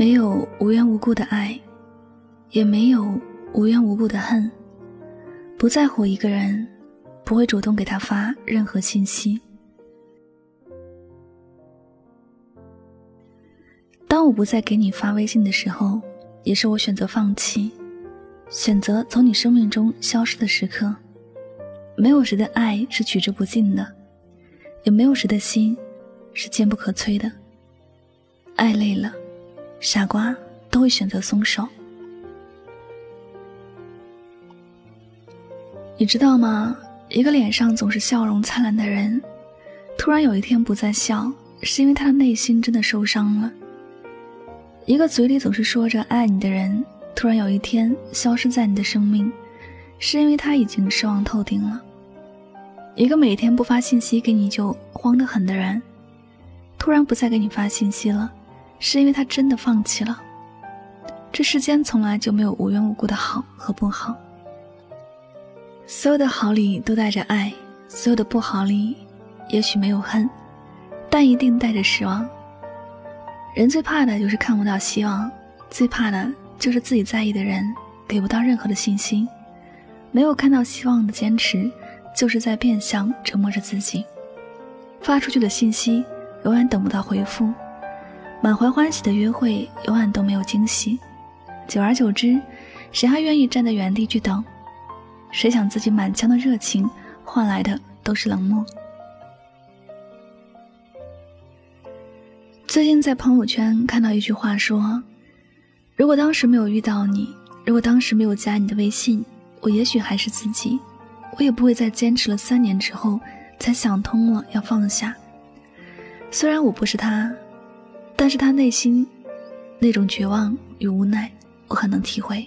没有无缘无故的爱，也没有无缘无故的恨。不在乎一个人，不会主动给他发任何信息。当我不再给你发微信的时候，也是我选择放弃，选择从你生命中消失的时刻。没有谁的爱是取之不尽的，也没有谁的心是坚不可摧的。爱累了。傻瓜都会选择松手，你知道吗？一个脸上总是笑容灿烂的人，突然有一天不再笑，是因为他的内心真的受伤了。一个嘴里总是说着爱你的人，突然有一天消失在你的生命，是因为他已经失望透顶了。一个每天不发信息给你就慌得很的人，突然不再给你发信息了。是因为他真的放弃了。这世间从来就没有无缘无故的好和不好，所有的好里都带着爱，所有的不好里也许没有恨，但一定带着失望。人最怕的就是看不到希望，最怕的就是自己在意的人给不到任何的信心。没有看到希望的坚持，就是在变相折磨着自己。发出去的信息永远等不到回复。满怀欢喜的约会，永远都没有惊喜。久而久之，谁还愿意站在原地去等？谁想自己满腔的热情换来的都是冷漠？最近在朋友圈看到一句话说：“如果当时没有遇到你，如果当时没有加你的微信，我也许还是自己，我也不会在坚持了三年之后才想通了要放下。虽然我不是他。”但是他内心那种绝望与无奈，我很能体会。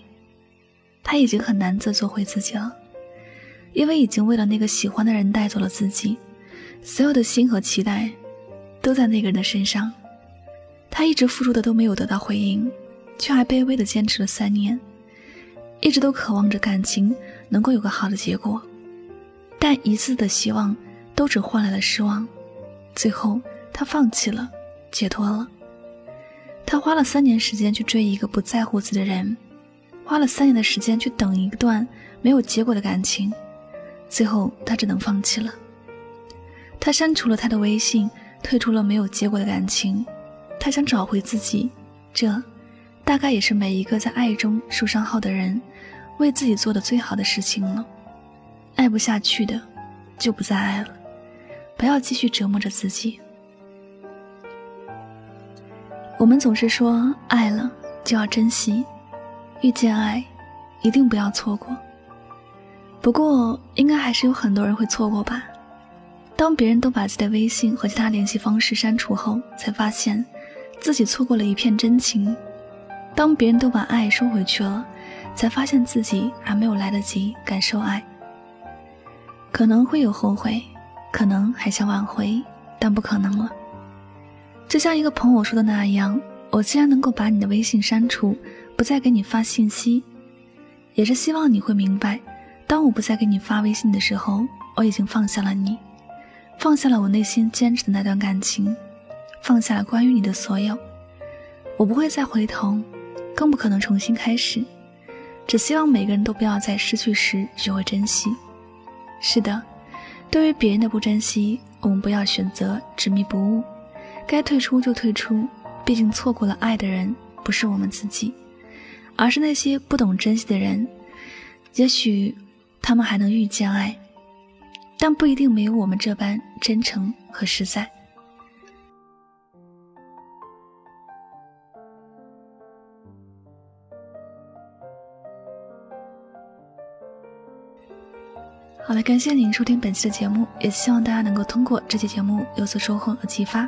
他已经很难再做回自己了，因为已经为了那个喜欢的人带走了自己，所有的心和期待都在那个人的身上。他一直付出的都没有得到回应，却还卑微的坚持了三年，一直都渴望着感情能够有个好的结果，但一次的希望都只换来了失望。最后，他放弃了，解脱了。他花了三年时间去追一个不在乎自己的人，花了三年的时间去等一段没有结果的感情，最后他只能放弃了。他删除了他的微信，退出了没有结果的感情。他想找回自己，这大概也是每一个在爱中受伤后的人为自己做的最好的事情了。爱不下去的，就不再爱了，不要继续折磨着自己。我们总是说爱了就要珍惜，遇见爱一定不要错过。不过，应该还是有很多人会错过吧。当别人都把自己的微信和其他联系方式删除后，才发现自己错过了一片真情；当别人都把爱收回去了，才发现自己还没有来得及感受爱。可能会有后悔，可能还想挽回，但不可能了。就像一个朋友说的那样，我既然能够把你的微信删除，不再给你发信息，也是希望你会明白，当我不再给你发微信的时候，我已经放下了你，放下了我内心坚持的那段感情，放下了关于你的所有。我不会再回头，更不可能重新开始。只希望每个人都不要在失去时学会珍惜。是的，对于别人的不珍惜，我们不要选择执迷不悟。该退出就退出，毕竟错过了爱的人不是我们自己，而是那些不懂珍惜的人。也许他们还能遇见爱，但不一定没有我们这般真诚和实在。好了，感谢您收听本期的节目，也希望大家能够通过这期节目有所收获和启发。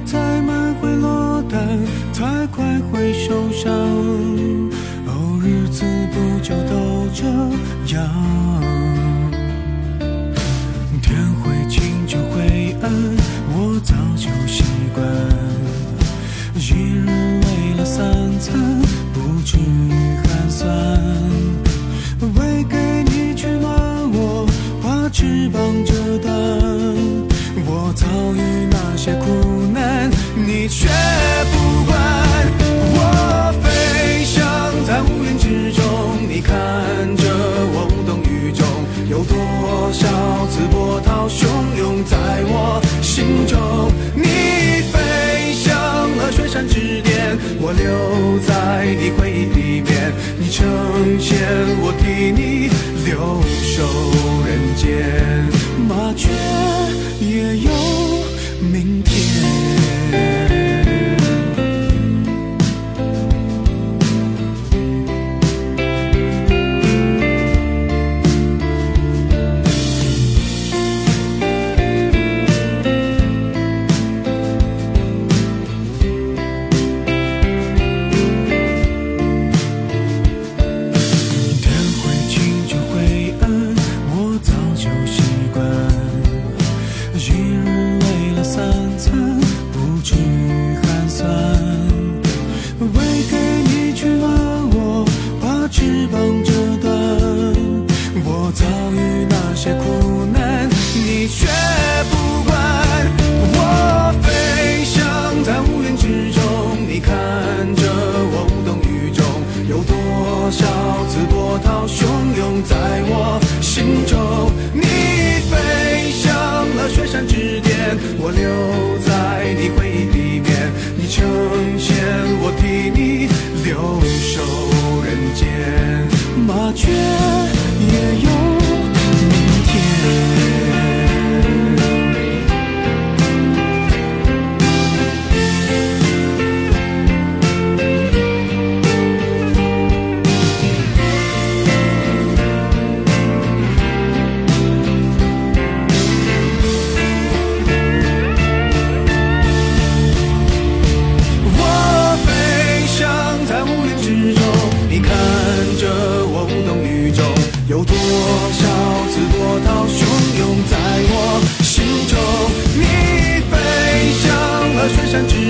太慢会落单，太快会受伤。哦，日子不就都这样。天会晴就会暗，我早就习惯。一日为了三餐，不至于寒酸。喂给你取暖，我把翅膀。间。麻雀 diante